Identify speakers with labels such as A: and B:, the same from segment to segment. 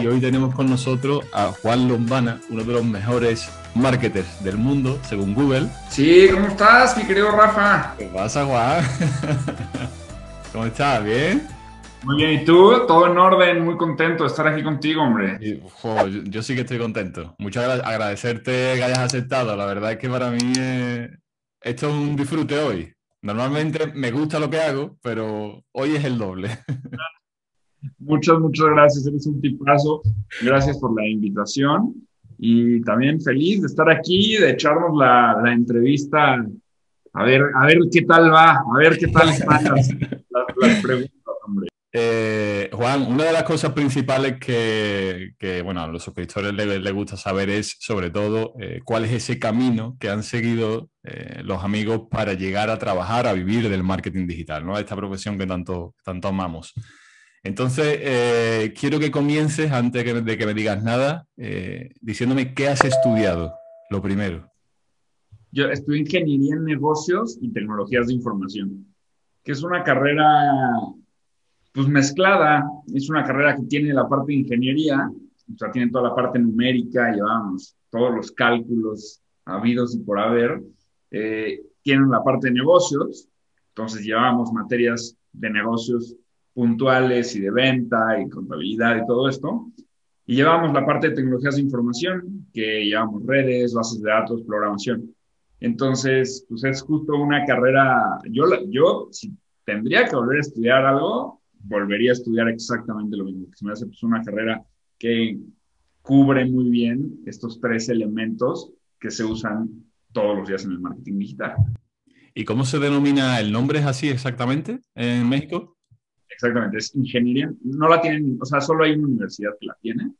A: Y hoy tenemos con nosotros a Juan Lombana, uno de los mejores marketers del mundo, según Google.
B: Sí, ¿cómo estás, mi querido Rafa?
A: ¿Qué pasa, Juan? ¿Cómo estás? ¿Bien?
B: Muy bien, ¿y tú? Todo en orden, muy contento de estar aquí contigo, hombre.
A: yo, sí que estoy contento. Muchas gracias, agradecerte que hayas aceptado. La verdad es que para mí esto es un disfrute hoy. Normalmente me gusta lo que hago, pero hoy es el doble.
B: Muchas, muchas gracias. Eres un tipazo. Gracias por la invitación. Y también feliz de estar aquí, de echarnos la, la entrevista. A ver, a ver qué tal va, a ver qué tal están las, preguntas.
A: Eh, Juan, una de las cosas principales que, bueno, a los suscriptores les, gusta saber es, sobre todo, eh, cuál es ese camino que han seguido eh, los amigos para llegar a trabajar, a vivir del marketing digital, ¿no? Esta profesión que tanto, tanto amamos. Entonces, quiero que comiences, antes de que me digas nada, diciéndome qué has estudiado, lo primero.
B: Yo estudié Ingeniería en Negocios y Tecnologías de Información, que es una carrera pues mezclada. Es una carrera que tiene la parte de ingeniería, o sea, tiene toda la parte numérica, llevamos todos los cálculos habidos y por haber. Eh, tienen la parte de negocios, entonces llevamos materias de negocios puntuales y de venta y contabilidad y todo esto. Y llevamos la parte de tecnologías de información, que llevamos redes, bases de datos, programación. Entonces, pues es justo una carrera, yo, yo si tendría que volver a estudiar algo, volvería a estudiar exactamente lo mismo, que se me hace pues, una carrera que cubre muy bien estos tres elementos que se usan todos los días en el marketing digital.
A: ¿Y cómo se denomina el nombre? ¿Es así exactamente en México?
B: Exactamente, es ingeniería. No la tienen, o sea, solo hay una universidad que la tiene.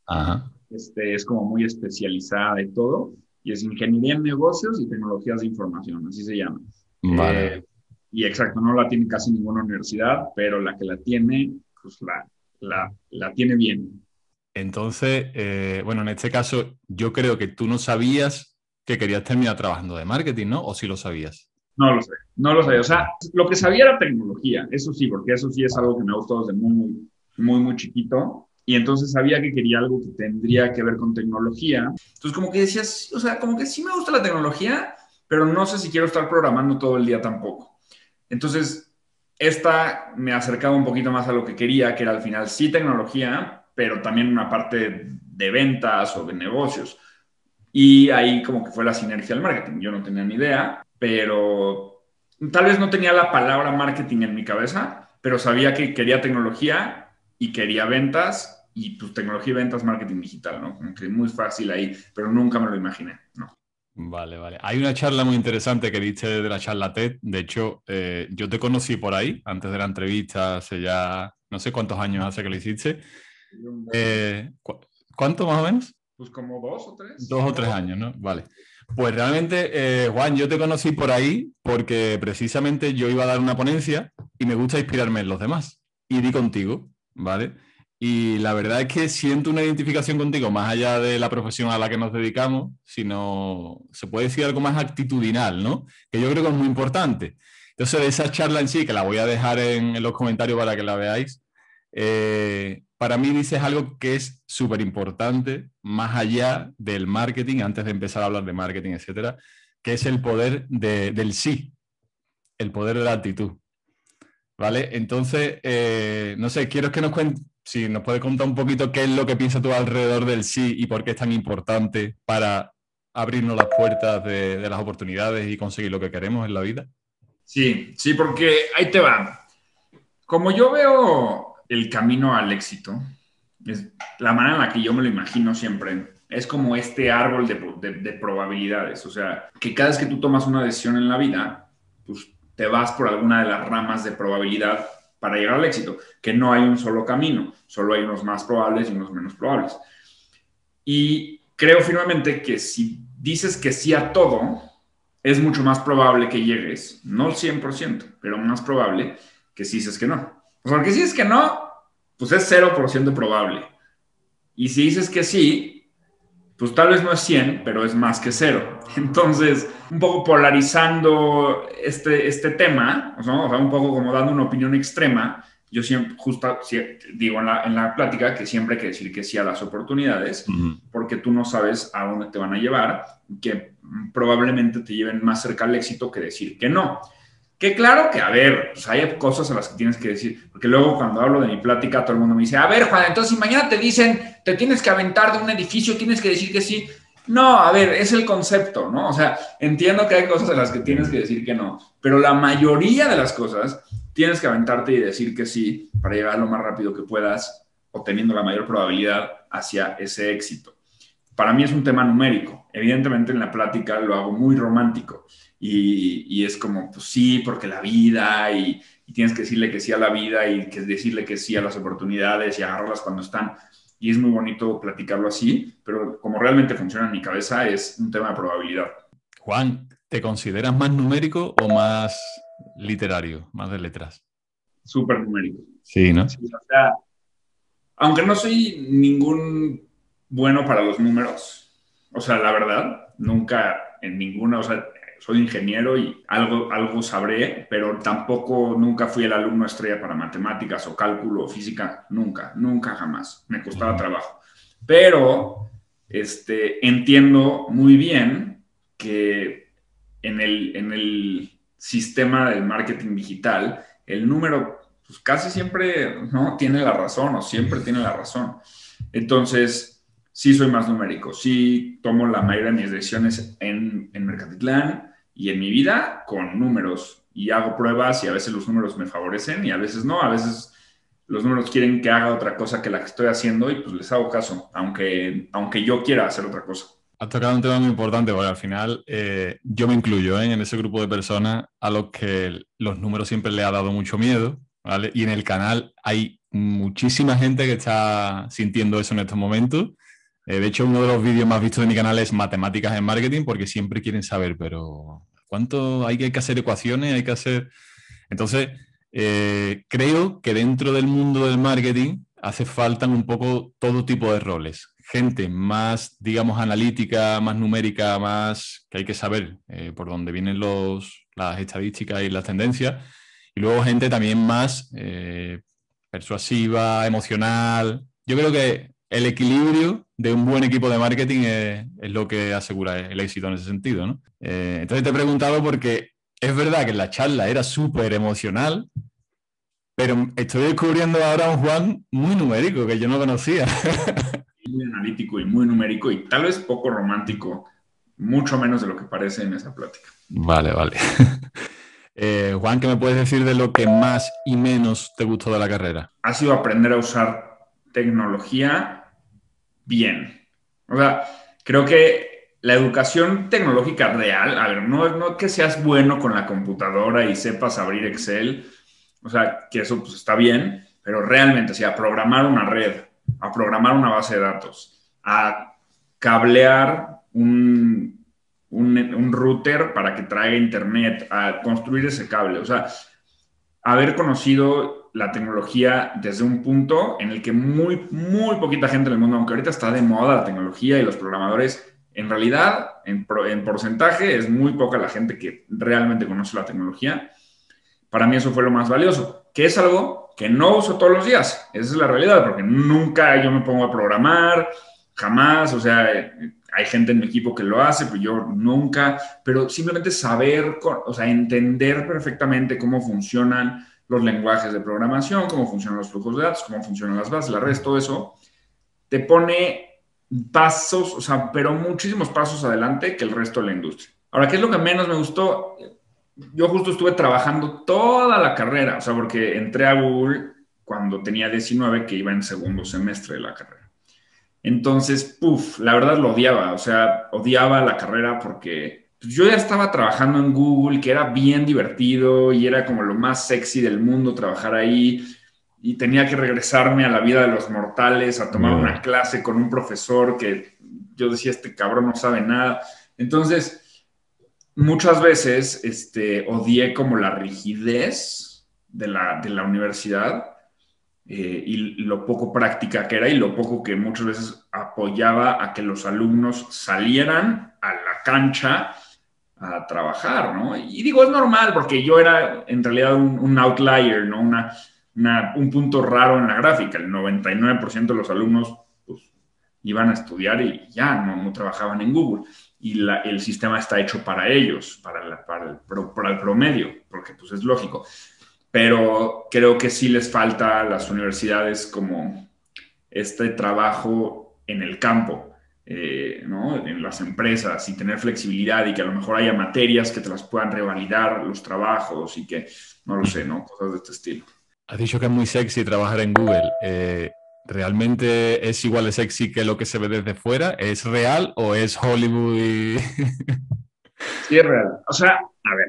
B: Este, es como muy especializada y todo. Y es ingeniería en negocios y tecnologías de información, así se llama. Vale. Eh, y exacto, no la tiene casi ninguna universidad, pero la que la tiene, pues la, la, tiene bien.
A: Entonces, eh, bueno, en este caso, yo creo que tú no sabías que querías terminar trabajando de marketing, ¿no? ¿O sí lo sabías?
B: No lo sé, no lo sabía. O sea, lo que sabía era tecnología, eso sí, porque eso sí es algo que me ha gustado desde muy, muy, muy chiquito. Y entonces sabía que quería algo que tendría que ver con tecnología. Entonces, como que decías, o sea, como que sí me gusta la tecnología, pero no sé si quiero estar programando todo el día tampoco. Entonces, esta me acercaba un poquito más a lo que quería, que era al final sí tecnología, pero también una parte de ventas o de negocios. Y ahí como que fue la sinergia del marketing. Yo no tenía ni idea, pero tal vez no tenía la palabra marketing en mi cabeza, pero sabía que quería tecnología y quería ventas y pues tecnología y ventas, marketing digital, ¿no? Como que muy fácil ahí, pero nunca me lo imaginé, ¿no?
A: Vale, vale. Hay una charla muy interesante que diste de la charla TED. De hecho, eh, yo te conocí por ahí, antes de la entrevista, hace ya no sé cuántos años hace que lo hiciste. Eh, ¿Cuánto más o menos?
B: Pues como dos o tres.
A: Dos o tres años, ¿no? Vale. Pues realmente, eh, Juan, yo te conocí por ahí porque precisamente yo iba a dar una ponencia y me gusta inspirarme en los demás. Y di contigo, ¿vale? Y la verdad es que siento una identificación contigo, más allá de la profesión a la que nos dedicamos, sino se puede decir algo más actitudinal, ¿no? Que yo creo que es muy importante. Entonces, esa charla en sí, que la voy a dejar en, los comentarios para que la veáis, eh, para mí dices algo que es súper importante, más allá del marketing, antes de empezar a hablar de marketing, etcétera, que es el poder del sí, el poder de la actitud. ¿Vale? Entonces, eh, no sé, quiero que nos cuentes si nos puedes contar un poquito qué es lo que piensas tú alrededor del sí y por qué es tan importante para abrirnos las puertas de, las oportunidades y conseguir lo que queremos en la vida.
B: Sí, sí, porque ahí te va. Como yo veo el camino al éxito, es la manera en la que yo me lo imagino siempre, es como este árbol de, de, probabilidades. O sea, que cada vez que tú tomas una decisión en la vida, pues te vas por alguna de las ramas de probabilidad para llegar al éxito, que no hay un solo camino, solo hay unos más probables y unos menos probables. Y creo firmemente que si dices que sí a todo, es mucho más probable que llegues, no el 100%, pero más probable que si dices que no. Porque si dices que no, pues es 0% probable. Y si dices que sí, pues tal vez no es 100, pero es más que cero. Entonces, un poco polarizando este, este tema, o sea, un poco como dando una opinión extrema, yo siempre, justo digo en la, en la, plática que siempre hay que decir que sí a las oportunidades, porque tú no sabes a dónde te van a llevar, que probablemente te lleven más cerca al éxito que decir que no. Que claro que, a ver, pues hay cosas a las que tienes que decir, porque luego cuando hablo de mi plática, todo el mundo me dice, a ver, Juan, entonces si mañana te dicen, te tienes que aventar de un edificio, tienes que decir que sí. No, a ver, es el concepto, ¿no? O sea, entiendo que hay cosas a las que tienes que decir que no, pero la mayoría de las cosas tienes que aventarte y decir que sí para llegar lo más rápido que puedas, obteniendo la mayor probabilidad hacia ese éxito. Para mí es un tema numérico. Evidentemente en la plática lo hago muy romántico y, es como, pues sí, porque la vida y, tienes que decirle que sí a la vida y que decirle que sí a las oportunidades y agarrarlas cuando están. Y es muy bonito platicarlo así, pero como realmente funciona en mi cabeza es un tema de probabilidad.
A: Juan, ¿te consideras más numérico o más literario, más de letras?
B: Súper numérico.
A: Sí, ¿no?
B: aunque no soy ningún bueno para los números, o sea, la verdad, nunca en ninguna, o sea, soy ingeniero y algo, algo sabré, pero tampoco nunca fui el alumno estrella para matemáticas o cálculo o física, nunca, nunca jamás. Me costaba trabajo. Pero este, entiendo muy bien que en el, en el sistema del marketing digital, el número pues, casi siempre no tiene la razón o siempre tiene la razón. Entonces, sí soy más numérico, sí tomo la mayoría de mis decisiones en, en Mercatitlán, y en mi vida con números y hago pruebas y a veces los números me favorecen y a veces no, a veces los números quieren que haga otra cosa que la que estoy haciendo y pues les hago caso, aunque, aunque yo quiera hacer otra cosa.
A: Has tocado un tema muy importante porque al final eh, yo me incluyo ¿eh? en ese grupo de personas a los que los números siempre le ha dado mucho miedo, ¿vale? Y en el canal hay muchísima gente que está sintiendo eso en estos momentos. Eh, de hecho, uno de los vídeos más vistos de mi canal es Matemáticas en Marketing porque siempre quieren saber, pero ¿Cuánto hay que hacer ecuaciones? Hay que hacer... Entonces, eh, creo que dentro del mundo del marketing hace falta un poco todo tipo de roles. Gente más, digamos, analítica, más numérica, más que hay que saber eh, por dónde vienen los, las estadísticas y las tendencias. Y luego gente también más eh, persuasiva, emocional. Yo creo que el equilibrio de un buen equipo de marketing es, lo que asegura el éxito en ese sentido. ¿no? Eh, entonces te he preguntado porque es verdad que la charla era súper emocional, pero estoy descubriendo ahora un Juan muy numérico que yo no conocía.
B: Muy analítico y muy numérico y tal vez poco romántico, mucho menos de lo que parece en esa plática.
A: Vale, vale. Eh, Juan, ¿qué me puedes decir de lo que más y menos te gustó de la carrera?
B: Ha sido aprender a usar tecnología bien. O sea, creo que la educación tecnológica real, a ver, no, no que seas bueno con la computadora y sepas abrir Excel, o sea, que eso pues está bien, pero realmente, o sea, a programar una red, a programar una base de datos, a cablear un, un, un router para que traiga internet, a construir ese cable, o sea, haber conocido la tecnología desde un punto en el que muy, muy poquita gente en el mundo, aunque ahorita está de moda la tecnología y los programadores, en realidad, en, porcentaje, es muy poca la gente que realmente conoce la tecnología. Para mí eso fue lo más valioso, que es algo que no uso todos los días. Esa es la realidad, porque nunca yo me pongo a programar, jamás, o sea, hay gente en mi equipo que lo hace, pero yo nunca, pero simplemente saber, o sea, entender perfectamente cómo funcionan los lenguajes de programación, cómo funcionan los flujos de datos, cómo funcionan las bases, la red, todo eso, te pone pasos, o sea, pero muchísimos pasos adelante que el resto de la industria. Ahora, ¿qué es lo que menos me gustó? Yo justo estuve trabajando toda la carrera, o sea, porque entré a Google cuando tenía 19, que iba en segundo semestre de la carrera. Entonces, puff, la verdad lo odiaba, o sea, odiaba la carrera porque pues, yo ya estaba trabajando en Google, que era bien divertido y era como lo más sexy del mundo trabajar ahí. Y tenía que regresarme a la vida de los mortales, a tomar una clase con un profesor que yo decía, este cabrón no sabe nada. Entonces, muchas veces este, odié como la rigidez de la, de la universidad eh, y lo poco práctica que era y lo poco que muchas veces apoyaba a que los alumnos salieran a la cancha a trabajar, ¿no? Y digo, es normal porque yo era en realidad un, outlier, ¿no? Una, un punto raro en la gráfica. El 99% de los alumnos pues, iban a estudiar y ya no, trabajaban en Google. Y el sistema está hecho para ellos, para, el, para el promedio, porque pues es lógico. Pero creo que sí les falta a las universidades como este trabajo en el campo eh, en las empresas y tener flexibilidad y que a lo mejor haya materias que te las puedan revalidar los trabajos y que, no lo sé, ¿no? Cosas de este estilo.
A: Has dicho que es muy sexy trabajar en Google. Eh, ¿Realmente es igual de sexy que lo que se ve desde fuera? ¿Es real o es Hollywood?
B: Sí, es real. O sea, a ver,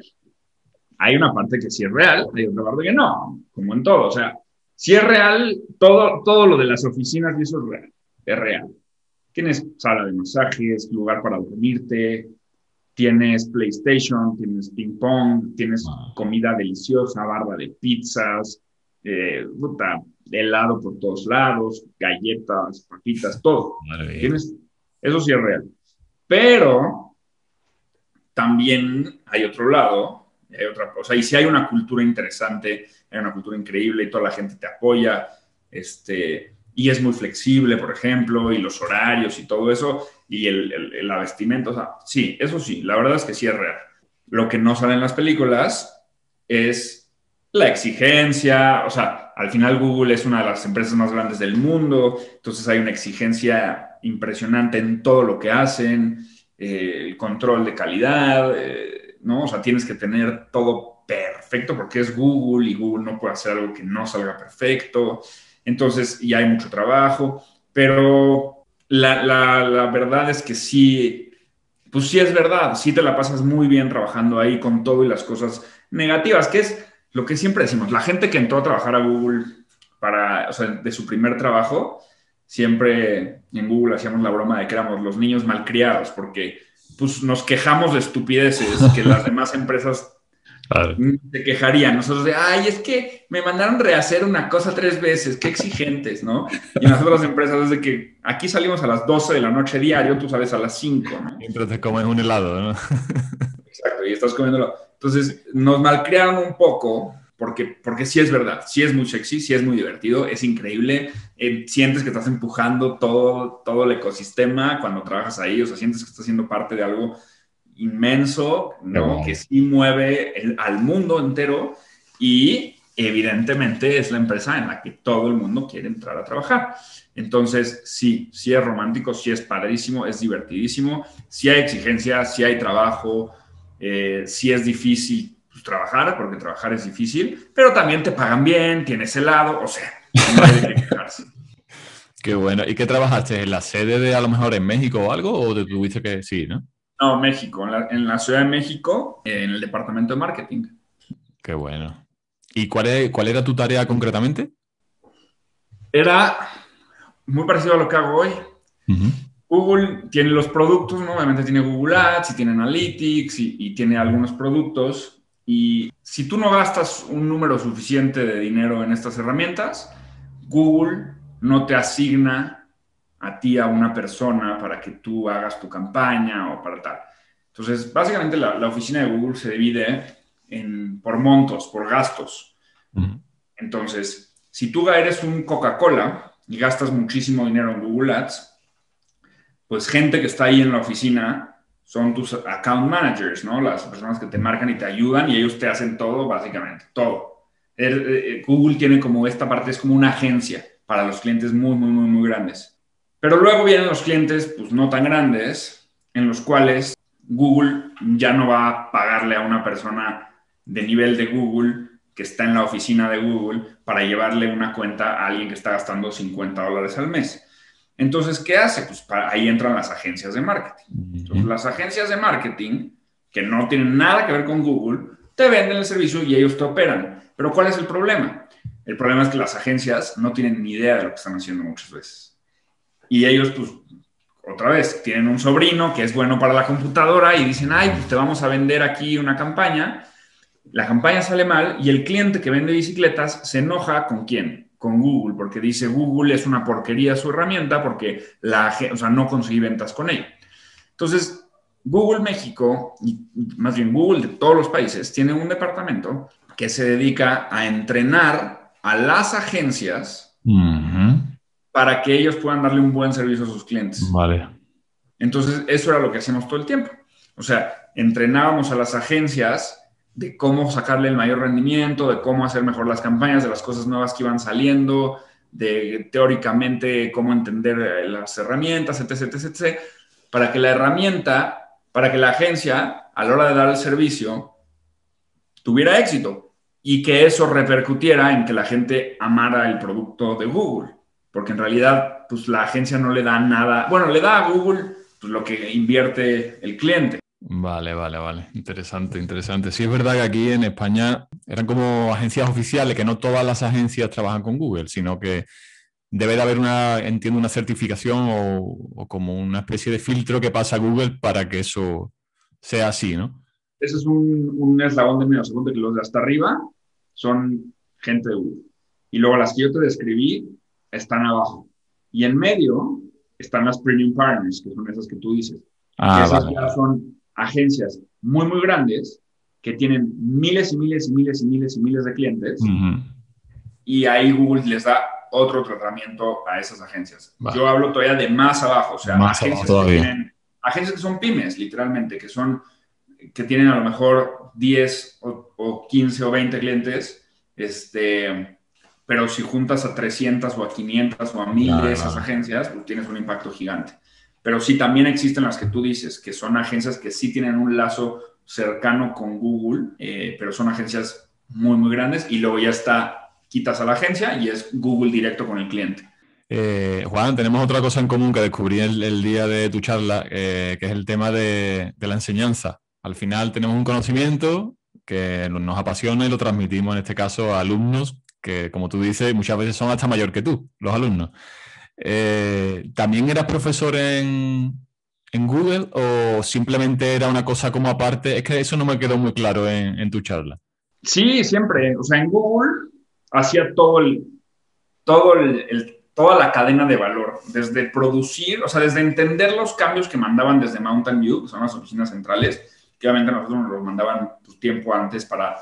B: hay una parte que sí es real, hay otra parte que no, como en todo. O sea, si es real, todo, todo lo de las oficinas y eso es real, es real. Tienes sala de masajes, lugar para dormirte, tienes PlayStation, tienes ping pong, tienes comida deliciosa, barba de pizzas, eh, helado por todos lados, galletas, papitas, todo. Tienes, eso sí es real. Pero también hay otro lado, hay otra cosa, y si hay una cultura interesante, hay una cultura increíble y toda la gente te apoya, este, y es muy flexible, por ejemplo, y los horarios y todo eso, y el, la vestimenta, o sea, sí, eso sí, la verdad es que sí es real. Lo que no sale en las películas es la exigencia, o sea, al final Google es una de las empresas más grandes del mundo, entonces hay una exigencia impresionante en todo lo que hacen, eh, el control de calidad, eh, ¿no? O sea, tienes que tener todo perfecto porque es Google y Google no puede hacer algo que no salga perfecto. Entonces, ya hay mucho trabajo, pero la, verdad es que sí, pues sí es verdad, sí te la pasas muy bien trabajando ahí con todo y las cosas negativas, que es lo que siempre decimos, la gente que entró a trabajar a Google para, o sea, de su primer trabajo, siempre en Google hacíamos la broma de que éramos los niños malcriados, porque pues nos quejamos de estupideces que las demás empresas se quejarían. Nosotros de, ay, es que me mandaron rehacer una cosa tres veces, qué exigentes, ¿no? Y las otras empresas es de que aquí salimos a las 12 de la noche diario, tú sales a las 5, ¿no?
A: Siempre te comes un helado, ¿no?
B: Exacto, y estás comiéndolo. Entonces, nos malcriaron un poco, porque, porque sí es verdad, sí es muy sexy, sí es muy divertido, es increíble, eh, sientes que estás empujando todo, todo el ecosistema cuando trabajas ahí, o sea, sientes que estás siendo parte de algo inmenso, ¿no? Que sí mueve al mundo entero y evidentemente es la empresa en la que todo el mundo quiere entrar a trabajar. Entonces, sí, sí es romántico, sí es padrísimo, es divertidísimo, sí hay exigencias, sí hay trabajo, eh, sí es difícil pues, trabajar, porque trabajar es difícil, pero también te pagan bien, tienes helado, o sea, no hay que quejarse.
A: Qué bueno. ¿Y qué trabajaste? ¿En la sede de a lo mejor en México o algo? ¿O te tuviste que sí, no?
B: No, México, en la, Ciudad de México, en el departamento de marketing.
A: Qué bueno. ¿Y cuál, cuál era tu tarea concretamente?
B: Era muy parecido a lo que hago hoy. Google tiene los productos, ¿no? obviamente tiene Google Ads y tiene Analytics y, y, tiene algunos productos. Y si tú no gastas un número suficiente de dinero en estas herramientas, Google no te asigna a ti, a una persona, para que tú hagas tu campaña o para tal. Entonces, básicamente la, oficina de Google se divide en, por montos, por gastos. Entonces, si tú eres un Coca-Cola y gastas muchísimo dinero en Google Ads, pues gente que está ahí en la oficina son tus account managers, ¿no? Las personas que te marcan y te ayudan y ellos te hacen todo, básicamente, todo. Eh, eh, Google tiene como esta parte, es como una agencia para los clientes muy, muy, muy, muy grandes. Pero luego vienen los clientes, pues no tan grandes, en los cuales Google ya no va a pagarle a una persona de nivel de Google que está en la oficina de Google para llevarle una cuenta a alguien que está gastando 50 dólares al mes. Entonces, ¿qué hace? Pues ahí entran las agencias de marketing. Entonces, las agencias de marketing, que no tienen nada que ver con Google, te venden el servicio y ellos te operan. Pero ¿cuál es el problema? El problema es que las agencias no tienen ni idea de lo que están haciendo muchas veces y ellos, pues, otra vez, tienen un sobrino que es bueno para la computadora y dicen, ay, pues te vamos a vender aquí una campaña. La campaña sale mal y el cliente que vende bicicletas se enoja con quién? Con Google, porque dice Google es una porquería su herramienta porque la, o sea, no conseguí ventas con ella. Entonces, Google México, y más bien Google de todos los países, tiene un departamento que se dedica a entrenar a las agencias para que ellos puedan darle un buen servicio a sus clientes.
A: Vale.
B: Entonces, eso era lo que hacíamos todo el tiempo. O sea, entrenábamos a las agencias de cómo sacarle el mayor rendimiento, de cómo hacer mejor las campañas, de las cosas nuevas que iban saliendo, de teóricamente cómo entender eh, las herramientas, etc, etc, etc, para que la herramienta, para que la agencia, a la hora de dar el servicio, tuviera éxito y que eso repercutiera en que la gente amara el producto de Google. Porque en realidad, pues la agencia no le da nada, bueno, le da a Google pues, lo que invierte el cliente.
A: Vale, vale, vale. Interesante, interesante. Sí es verdad que aquí en España eran como agencias oficiales, que no todas las agencias trabajan con Google, sino que debe de haber una, entiendo, una certificación o, como una especie de filtro que pasa a Google para que eso sea así, ¿no?
B: Ese es un, un eslabón de medio segundo, que los de hasta arriba son gente de Google. Y luego las que yo te describí están abajo. Y en medio están las premium partners, que son esas que tú dices.
A: Ah,
B: esas ya son agencias muy, muy grandes que tienen miles y miles y miles y miles y miles de clientes. Y ahí Google les da otro tratamiento a esas agencias. Yo hablo todavía de más abajo, o sea, agencias, que tienen, agencias que son pymes, literalmente, que son que tienen a lo mejor 10 o, 15 o 20 clientes, este, pero si juntas a 300 o a 500 o a 1000 de esas agencias, pues tienes un impacto gigante. Pero sí también existen las que tú dices, que son agencias que sí tienen un lazo cercano con Google, eh, pero son agencias muy, muy grandes y luego ya está, quitas a la agencia y es Google directo con el cliente.
A: Eh, Juan, tenemos otra cosa en común que descubrí el, día de tu charla, eh, que es el tema de, de, la enseñanza. Al final tenemos un conocimiento que nos apasiona y lo transmitimos en este caso a alumnos que, como tú dices, muchas veces son hasta mayor que tú, los alumnos. Eh, ¿También eras profesor en, Google o simplemente era una cosa como aparte? Es que eso no me quedó muy claro en, tu charla.
B: Sí, siempre. O sea, en Google hacía todo el, todo el, toda la cadena de valor, desde producir, o sea, desde entender los cambios que mandaban desde Mountain View, que son las oficinas centrales, que obviamente nosotros nos los mandaban pues, tiempo antes para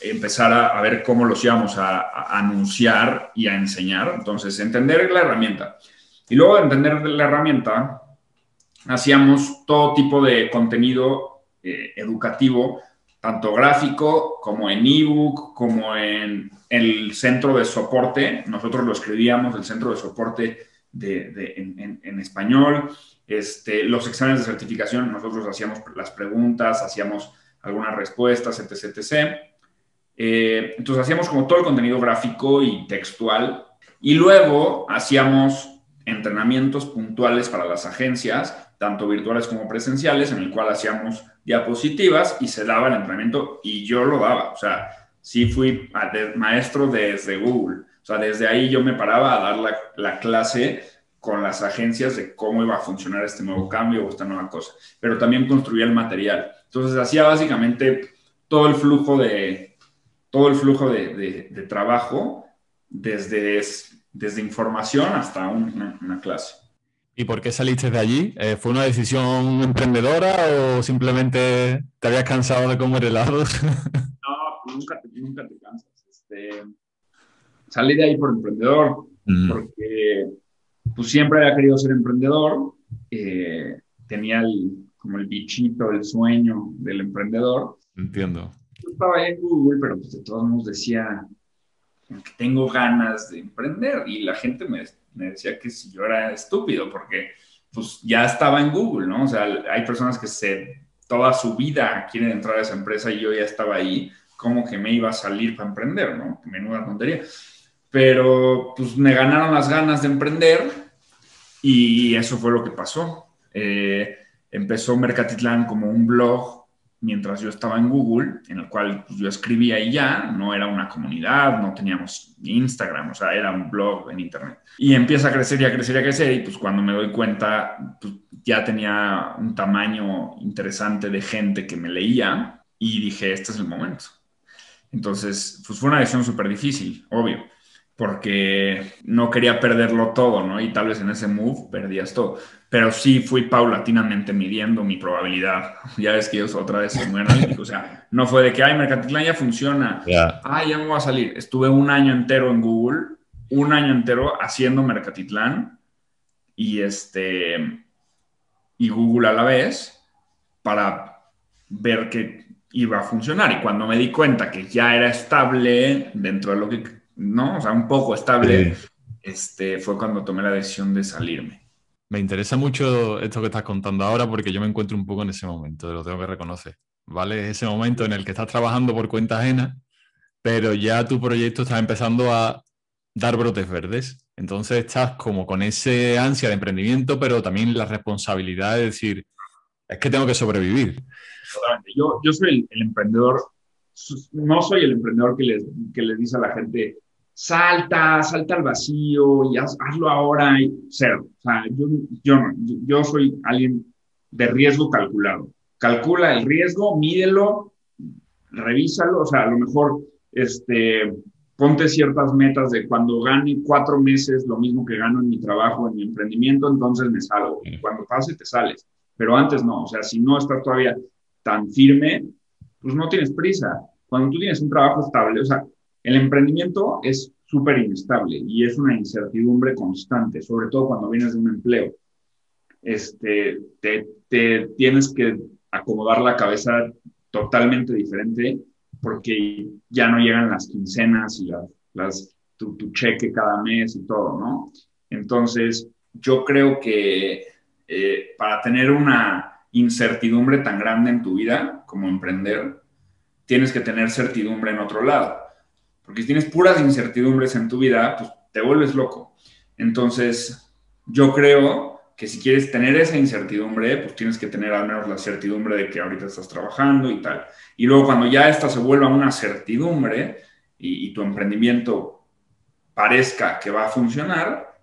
B: empezar a, ver cómo los íbamos a, anunciar y a enseñar. Entonces, entender la herramienta. Y luego de entender la herramienta, hacíamos todo tipo de contenido eh, educativo, tanto gráfico como en ebook, como en, el centro de soporte. Nosotros lo escribíamos, el centro de soporte en, español. Este, los exámenes de certificación, nosotros hacíamos las preguntas, hacíamos algunas respuestas, etc. Eh, entonces hacíamos como todo el contenido gráfico y textual y luego hacíamos entrenamientos puntuales para las agencias, tanto virtuales como presenciales, en el cual hacíamos diapositivas y se daba el entrenamiento y yo lo daba. O sea, sí fui maestro desde Google. O sea, desde ahí yo me paraba a dar la, la clase con las agencias de cómo iba a funcionar este nuevo cambio o esta nueva cosa. Pero también construía el material. Entonces hacía básicamente todo el flujo de, todo el flujo de, trabajo desde, desde información hasta una, clase.
A: ¿Y por qué saliste de allí? Eh, ¿Fue una decisión emprendedora o simplemente te habías cansado de comer helados?
B: no, nunca te, nunca te cansas. Este, salí de ahí por emprendedor, mm. porque pues, siempre había querido ser emprendedor. Eh, tenía como el bichito, el sueño del emprendedor.
A: Entiendo
B: estaba ahí en Google, pero pues de todos modos decía que tengo ganas de emprender y la gente me, decía que si yo era estúpido porque pues ya estaba en Google, ¿no? O sea, hay personas que se, toda su vida quieren entrar a esa empresa y yo ya estaba ahí, como que me iba a salir para emprender, ¿no? Menuda tontería. Pero pues me ganaron las ganas de emprender y eso fue lo que pasó. Eh, empezó Mercatitlán como un blog mientras yo estaba en Google, en el cual pues, yo escribía y ya, no era una comunidad, no teníamos Instagram, o sea, era un blog en Internet. Y empieza a crecer y a crecer y a crecer y pues cuando me doy cuenta, pues, ya tenía un tamaño interesante de gente que me leía y dije, este es el momento. Entonces, pues fue una decisión súper difícil, obvio. Porque no quería perderlo todo, ¿no? Y tal vez en ese move perdías todo. Pero sí fui paulatinamente midiendo mi probabilidad. Ya ves que yo otra vez muy analítico. O sea, no fue de que, ay, Mercatitlán ya funciona. Ay, ya me voy a salir. Estuve un año entero en Google, un año entero haciendo Mercatitlán y este y Google a la vez para ver que iba a funcionar. Y cuando me di cuenta que ya era estable dentro de lo que ¿no? O sea, un poco estable, este, fue cuando tomé la decisión de salirme.
A: Me interesa mucho esto que estás contando ahora porque yo me encuentro un poco en ese momento, lo tengo que reconocer, ¿vale? Ese momento en el que estás trabajando por cuenta ajena, pero ya tu proyecto está empezando a dar brotes verdes. Entonces estás como con ese ansia de emprendimiento, pero también la responsabilidad de decir, es que tengo que sobrevivir.
B: Yo, yo soy el, emprendedor, no soy el emprendedor que les, que les dice a la gente, salta, salta al vacío y hazlo ahora y cero. O sea, yo, yo, yo soy alguien de riesgo calculado. Calcula el riesgo, mídelo, revísalo, o sea, a lo mejor este, ponte ciertas metas de cuando gane cuatro meses lo mismo que gano en mi trabajo, en mi emprendimiento, entonces me salgo. Y cuando pase, te sales. Pero antes no, o sea, si no estás todavía tan firme, pues no tienes prisa. Cuando tú tienes un trabajo estable, o sea, el emprendimiento es súper inestable y es una incertidumbre constante, sobre todo cuando vienes de un empleo. Este, te, tienes que acomodar la cabeza totalmente diferente porque ya no llegan las quincenas y las, tu, cheque cada mes y todo, ¿no? Entonces, yo creo que eh, para tener una incertidumbre tan grande en tu vida como emprender, tienes que tener certidumbre en otro lado. Porque si tienes puras incertidumbres en tu vida, pues te vuelves loco. Entonces, yo creo que si quieres tener esa incertidumbre, pues tienes que tener al menos la certidumbre de que ahorita estás trabajando y tal. Y luego cuando ya esta se vuelva una certidumbre y, tu emprendimiento parezca que va a funcionar,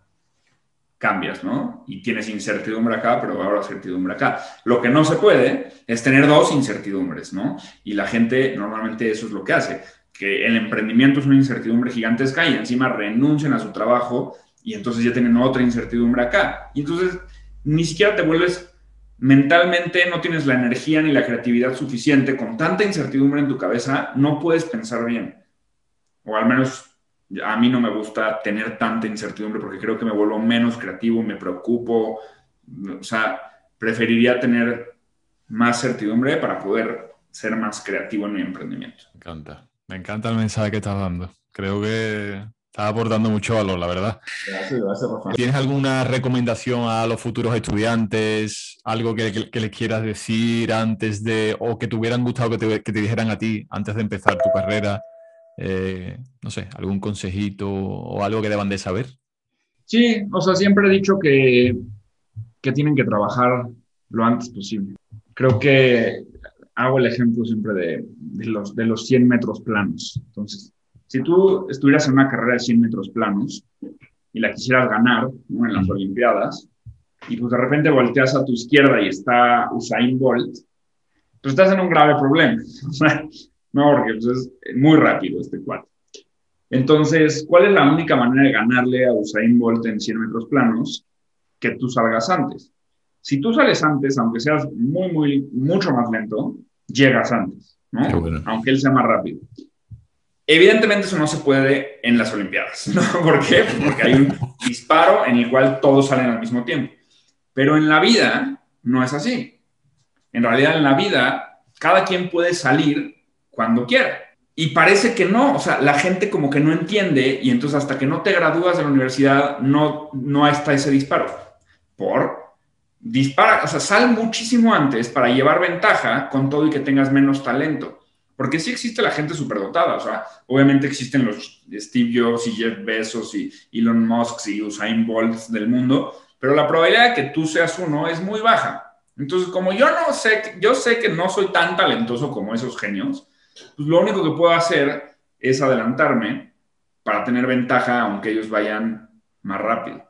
B: cambias, ¿no? Y tienes incertidumbre acá, pero ahora certidumbre acá. Lo que no se puede es tener dos incertidumbres, ¿no? Y la gente normalmente eso es lo que hace, que el emprendimiento es una incertidumbre gigantesca y encima renuncian a su trabajo y entonces ya tienen otra incertidumbre acá. Y entonces ni siquiera te vuelves mentalmente, no tienes la energía ni la creatividad suficiente, con tanta incertidumbre en tu cabeza, no puedes pensar bien. O al menos a mí no me gusta tener tanta incertidumbre porque creo que me vuelvo menos creativo, me preocupo, o sea, preferiría tener más certidumbre para poder ser más creativo en mi emprendimiento.
A: Me encanta, me encanta el mensaje que estás dando. Creo que estás aportando mucho valor, la verdad. Gracias, gracias, ¿Tienes alguna recomendación a los futuros estudiantes? ¿Algo que, les quieras decir antes de, o que te hubieran gustado que te, que te dijeran a ti antes de empezar tu carrera? Eh, no sé, algún consejito o algo que deban de saber?
B: Sí, o sea, siempre he dicho que, que tienen que trabajar lo antes posible. Creo que hago el ejemplo siempre de, de, los, de los 100 metros planos. Entonces, si tú estuvieras en una carrera de 100 metros planos y la quisieras ganar en las Olimpiadas, y pues de repente volteas a tu izquierda y está Usain Bolt, pues estás en un grave problema. No, porque pues, es muy rápido este cuadro. Entonces, ¿cuál es la única manera de ganarle a Usain Bolt en 100 metros planos? Que tú salgas antes. Si tú sales antes, aunque seas muy, muy, mucho más lento, llegas antes, ¿no? Aunque él sea más rápido. Evidentemente eso no se puede en las Olimpiadas, ¿no? ¿Por qué? Porque hay un disparo en el cual todos salen al mismo tiempo. Pero en la vida no es así. En realidad en la vida cada quien puede salir cuando quiera. Y parece que no, o sea, la gente como que no entiende y entonces hasta que no te gradúas de la universidad no, no está ese disparo. Por dispara, o sea, sal muchísimo antes para llevar ventaja con todo y que tengas menos talento. Porque sí existe la gente superdotada, o obviamente existen los Steve Jobs y Jeff Bezos y Elon Musk y Usain Bolt del mundo, pero la probabilidad de que tú seas uno es muy baja. Entonces, como yo no sé, yo sé que no soy tan talentoso como esos genios, pues lo único que puedo hacer es adelantarme para tener ventaja aunque ellos vayan más rápido.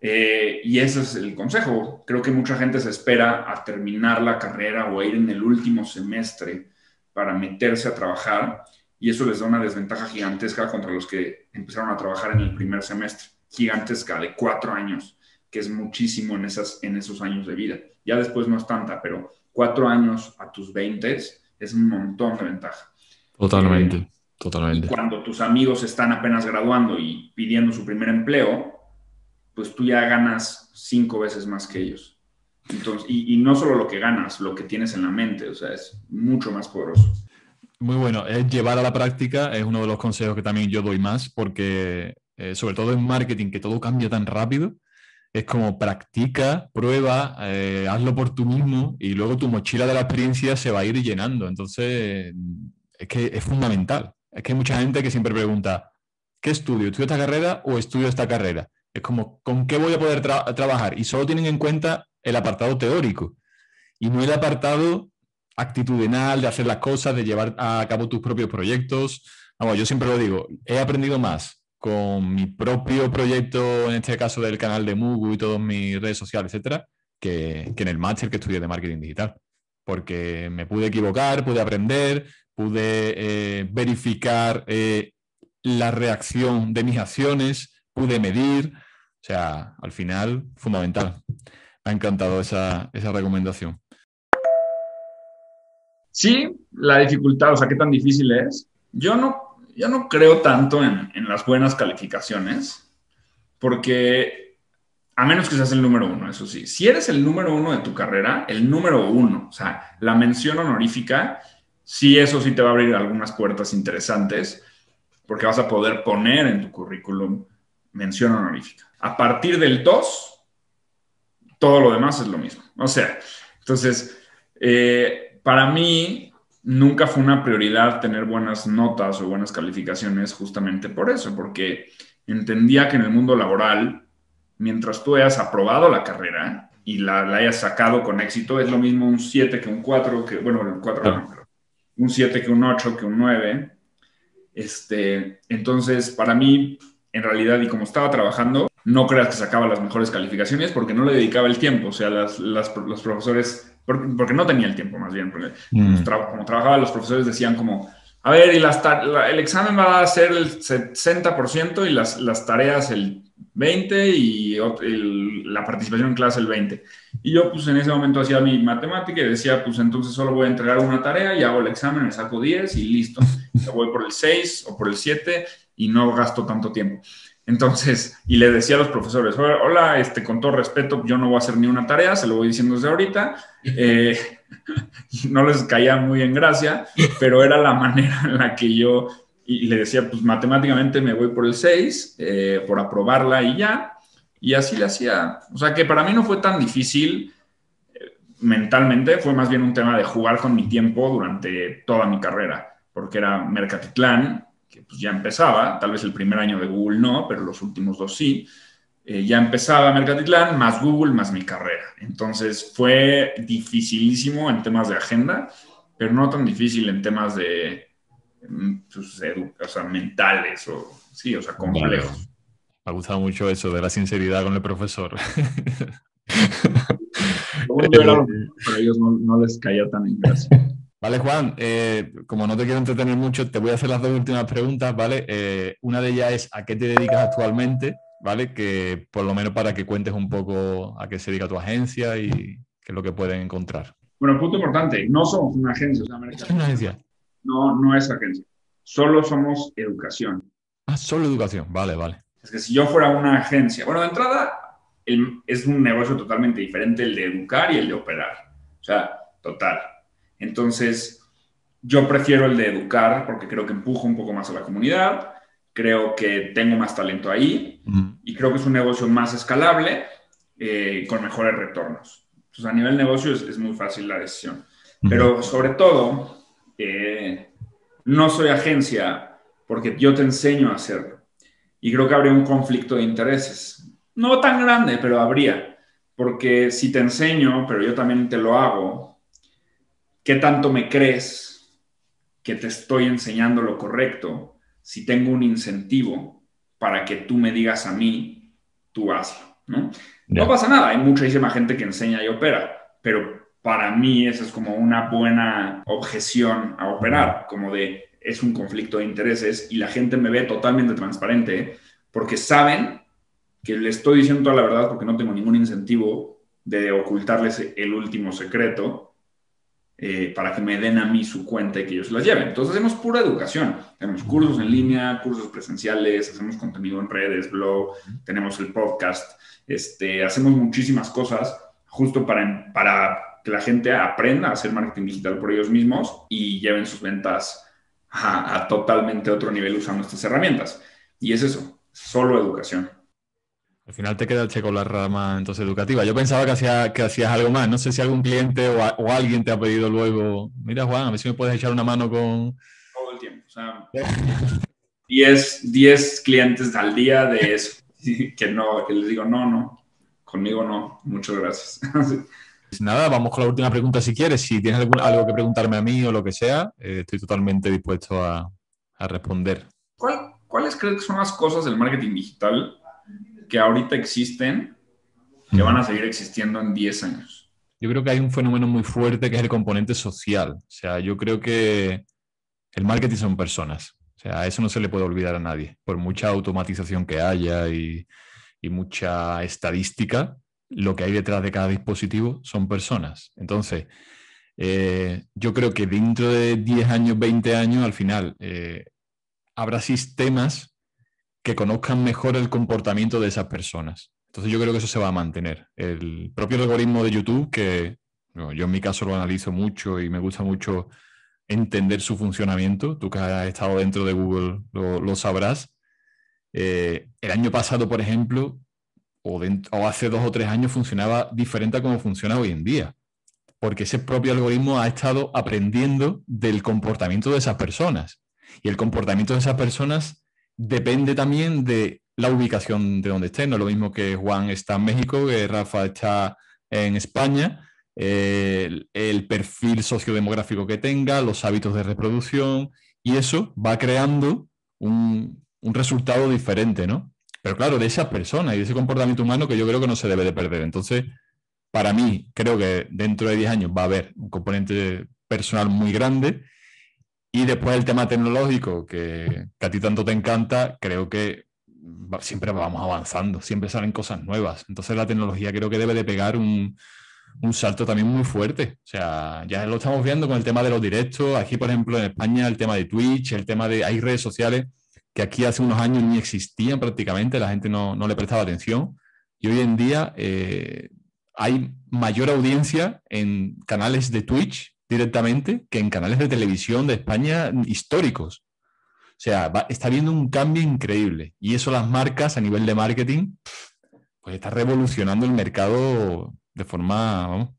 B: Eh, y ese es el consejo. Creo que mucha gente se espera a terminar la carrera o a ir en el último semestre para meterse a trabajar y eso les da una desventaja gigantesca contra los que empezaron a trabajar en el primer semestre, gigantesca, de cuatro años, que es muchísimo en, esas, en esos años de vida. Ya después no es tanta, pero cuatro años a tus 20 es un montón de ventaja.
A: Totalmente, eh, totalmente.
B: Cuando tus amigos están apenas graduando y pidiendo su primer empleo, pues tú ya ganas cinco veces más que ellos. Y, no solo lo que ganas, lo que tienes en la mente, o sea, es mucho más poderoso.
A: Muy bueno, es llevar a la práctica, es uno de los consejos que también yo doy más, porque eh, sobre todo en marketing, que todo cambia tan rápido, es como practica, prueba, eh, hazlo por tú mismo y luego tu mochila de la experiencia se va a ir llenando. Entonces, es que es fundamental. Es que hay mucha gente que siempre pregunta, ¿qué estudio? ¿Estudio esta carrera o estudio esta carrera? Es como, ¿con qué voy a poder trabajar? Y solo tienen en cuenta el apartado teórico y no el apartado actitudinal de hacer las cosas, de llevar a cabo tus propios proyectos. Yo siempre lo digo, he aprendido más con mi propio proyecto, en este caso del canal de Mugu y todas mis redes sociales, etcétera, que, en el máster que estudié de marketing digital. Porque me pude equivocar, pude aprender, pude eh, verificar eh, la reacción de mis acciones, pude medir. O sea, al final, fundamental. Me ha encantado esa, recomendación.
B: Sí, la dificultad, o sea, qué tan difícil es. Yo no, yo no creo tanto en, en las buenas calificaciones, porque a menos que seas el número uno, eso sí. Si eres el número uno de tu carrera, el número uno, o sea, la mención honorífica, sí, eso sí te va a abrir algunas puertas interesantes, porque vas a poder poner en tu currículum mención honorífica. A partir del 2, todo lo demás es lo mismo. O sea, entonces, eh, para mí nunca fue una prioridad tener buenas notas o buenas calificaciones justamente por eso, porque entendía que en el mundo laboral, mientras tú hayas aprobado la carrera y la, hayas sacado con éxito, es lo mismo un 7 que un 4, que, bueno, un 4 no, pero un 7 que un 8, que un 9. Este, entonces, para mí, en realidad, y como estaba trabajando, no creas que sacaba las mejores calificaciones porque no le dedicaba el tiempo. O sea, las, los profesores, porque, no tenía el tiempo más bien. Porque mm. como trabajaba, los profesores decían como, a ver, y las el examen va a ser el 60% y las, las tareas el 20% y la participación en clase el 20%. Y yo, pues en ese momento hacía mi matemática y decía, pues entonces solo voy a entregar una tarea y hago el examen, me saco 10 y listo. voy por el 6 o por el 7 y no gasto tanto tiempo. Entonces, y le decía a los profesores, hola, este, con todo respeto, yo no voy a hacer ni una tarea, se lo voy diciendo desde ahorita. Eh, no les caía muy en gracia, pero era la manera en la que yo, y le decía, pues matemáticamente me voy por el 6, eh, por aprobarla y ya. Y así le hacía. O sea que para mí no fue tan difícil eh, mentalmente, fue más bien un tema de jugar con mi tiempo durante toda mi carrera, porque era Mercatitlán, que pues ya empezaba, tal vez el primer año de Google no, pero los últimos dos sí, eh, ya empezaba Mercatitlán, más Google, más mi carrera. Entonces fue dificilísimo en temas de agenda, pero no tan difícil en temas de, pues, o sea, mentales o, sí, o sea, complejos.
A: Me ha gustado mucho eso de la sinceridad con el profesor.
B: Pero ellos no, no les caía tan en gracia.
A: Vale, Juan, eh, como no te quiero entretener mucho, te voy a hacer las dos últimas preguntas, ¿vale? Eh, una de ellas es ¿a qué te dedicas actualmente? ¿Vale? Que por lo menos para que cuentes un poco a qué se dedica tu agencia y qué es lo que pueden encontrar.
B: Bueno, punto importante, no somos una agencia.
A: ¿Es una agencia?
B: No, no es agencia. Solo somos educación.
A: Ah, solo educación, vale, vale.
B: Es que si yo fuera una agencia, bueno, de entrada es un negocio totalmente diferente el de educar y el de operar. O sea, total entonces, yo prefiero el de educar porque creo que empujo un poco más a la comunidad, creo que tengo más talento ahí y creo que es un negocio más escalable eh, con mejores retornos. Entonces, a nivel negocio es, muy fácil la decisión. Pero sobre todo, eh, no soy agencia porque yo te enseño a hacerlo. Y creo que habría un conflicto de intereses. No tan grande, pero habría. Porque si te enseño, pero yo también te lo hago, ¿Qué tanto me crees que te estoy enseñando lo correcto si tengo un incentivo para que tú me digas a mí, tú hazlo? ¿no? no pasa nada, hay muchísima gente que enseña y opera, pero para mí esa es como una buena objeción a operar, como de es un conflicto de intereses y la gente me ve totalmente transparente porque saben que le estoy diciendo toda la verdad porque no tengo ningún incentivo de ocultarles el último secreto eh, para que me den a mí su cuenta y que ellos las lleven. Entonces hacemos pura educación. Tenemos cursos en línea, cursos presenciales, hacemos contenido en redes, blog, tenemos el podcast, este, hacemos muchísimas cosas justo para, para que la gente aprenda a hacer marketing digital por ellos mismos y lleven sus ventas a, a totalmente otro nivel usando estas herramientas. Y es eso, solo educación.
A: Al final te queda el checo la rama entonces educativa. Yo pensaba que, hacía, que hacías algo más. No sé si algún cliente o, alguien te ha pedido luego, mira Juan, a ver si me puedes echar una mano con...
B: Todo el tiempo. O sea, 10, clientes al día de eso. Que no, que les digo, no, no, conmigo no. Muchas gracias.
A: Pues nada, vamos con la última pregunta si quieres. Si tienes algo que preguntarme a mí o lo que sea, eh, estoy totalmente dispuesto a, a responder.
B: ¿Cuál, ¿Cuáles crees que son las cosas del marketing digital que ahorita existen que van a seguir existiendo en 10 años?
A: Yo creo que hay un fenómeno muy fuerte que es el componente social. O sea, yo creo que el marketing son personas. O sea, eso no se le puede olvidar a nadie. Por mucha automatización que haya y, mucha estadística, lo que hay detrás de cada dispositivo son personas. Entonces, eh, yo creo que dentro de 10 años, 20 años, al final, eh, habrá sistemas que conozcan mejor el comportamiento de esas personas. Entonces yo creo que eso se va a mantener. El propio algoritmo de YouTube, que yo en mi caso lo analizo mucho y me gusta mucho entender su funcionamiento, tú que has estado dentro de Google lo, sabrás. Eh, el año pasado, por ejemplo, o, hace dos o tres años funcionaba diferente a como funciona hoy en día, porque ese propio algoritmo ha estado aprendiendo del comportamiento de esas personas. Y el comportamiento de esas personas depende también de la ubicación de donde estén. No es lo mismo que Juan está en México, que Rafa está en España, el, perfil sociodemográfico que tenga, los hábitos de reproducción, y eso va creando un, resultado diferente, ¿no? Pero claro, de esas personas y de ese comportamiento humano que yo creo que no se debe de perder. Entonces, para mí, creo que dentro de 10 años va a haber un componente personal muy grande y después el tema tecnológico, que, a ti tanto te encanta, creo que siempre vamos avanzando, siempre salen cosas nuevas. Entonces la tecnología creo que debe de pegar un, un, salto también muy fuerte. O sea, ya lo estamos viendo con el tema de los directos. Aquí, por ejemplo, en España, el tema de Twitch, el tema de... Hay redes sociales que aquí hace unos años ni existían prácticamente, la gente no, no le prestaba atención. Y hoy en día eh, hay mayor audiencia en canales de Twitch directamente que en canales de televisión de España históricos. O sea, está habiendo un cambio increíble. Y eso las marcas a nivel de marketing, pues está revolucionando el mercado de forma...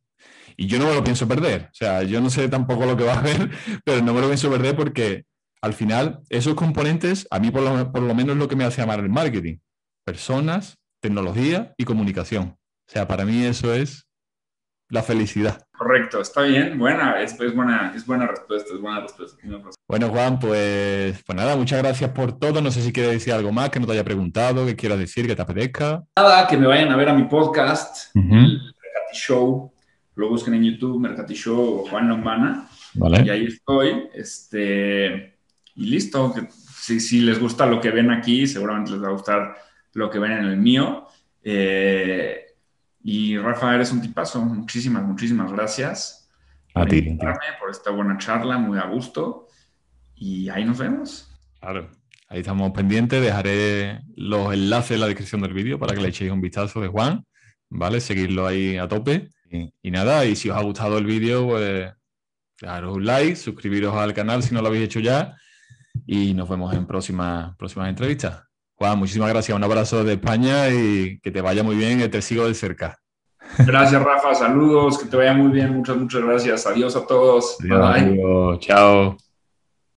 A: Y yo no me lo pienso perder. O sea, yo no sé tampoco lo que va a haber, pero no me lo pienso perder porque al final esos componentes, a mí por lo, por lo menos es lo que me hace amar el marketing. Personas, tecnología y comunicación. O sea, para mí eso es la felicidad.
B: Correcto, está bien, buena, es, buena, es buena respuesta, es buena respuesta.
A: Bueno, Juan, pues, pues nada, muchas gracias por todo. No sé si quieres decir algo más que no te haya preguntado, que quieras decir, que te apetezca.
B: Nada, que me vayan a ver a mi podcast, el Mercati Show. Lo busquen en YouTube, Mercati Show o Juan Lombana. Vale. Y ahí estoy. Este, y listo. si, si les gusta lo que ven aquí, seguramente les va a gustar lo que ven en el mío. Eh, y Rafa, eres un tipazo. Muchísimas, muchísimas gracias.
A: A
B: por
A: ti.
B: Por esta buena charla, muy a gusto. Y ahí nos vemos.
A: Claro. Ahí estamos pendientes. Dejaré los enlaces en la descripción del vídeo para que le echéis un vistazo de Juan. ¿Vale? Seguirlo ahí a tope. Y, nada, y si os ha gustado el vídeo, pues dejaros un like, suscribiros al canal si no lo habéis hecho ya. Y nos vemos en próximas, próximas entrevistas. Juan, muchísimas gracias. Un abrazo de España y que te vaya muy bien. Te sigo de cerca.
B: Gracias, Rafa. Saludos. Que te vaya muy bien. Muchas, muchas gracias. Adiós a todos.
A: Adiós, Chao.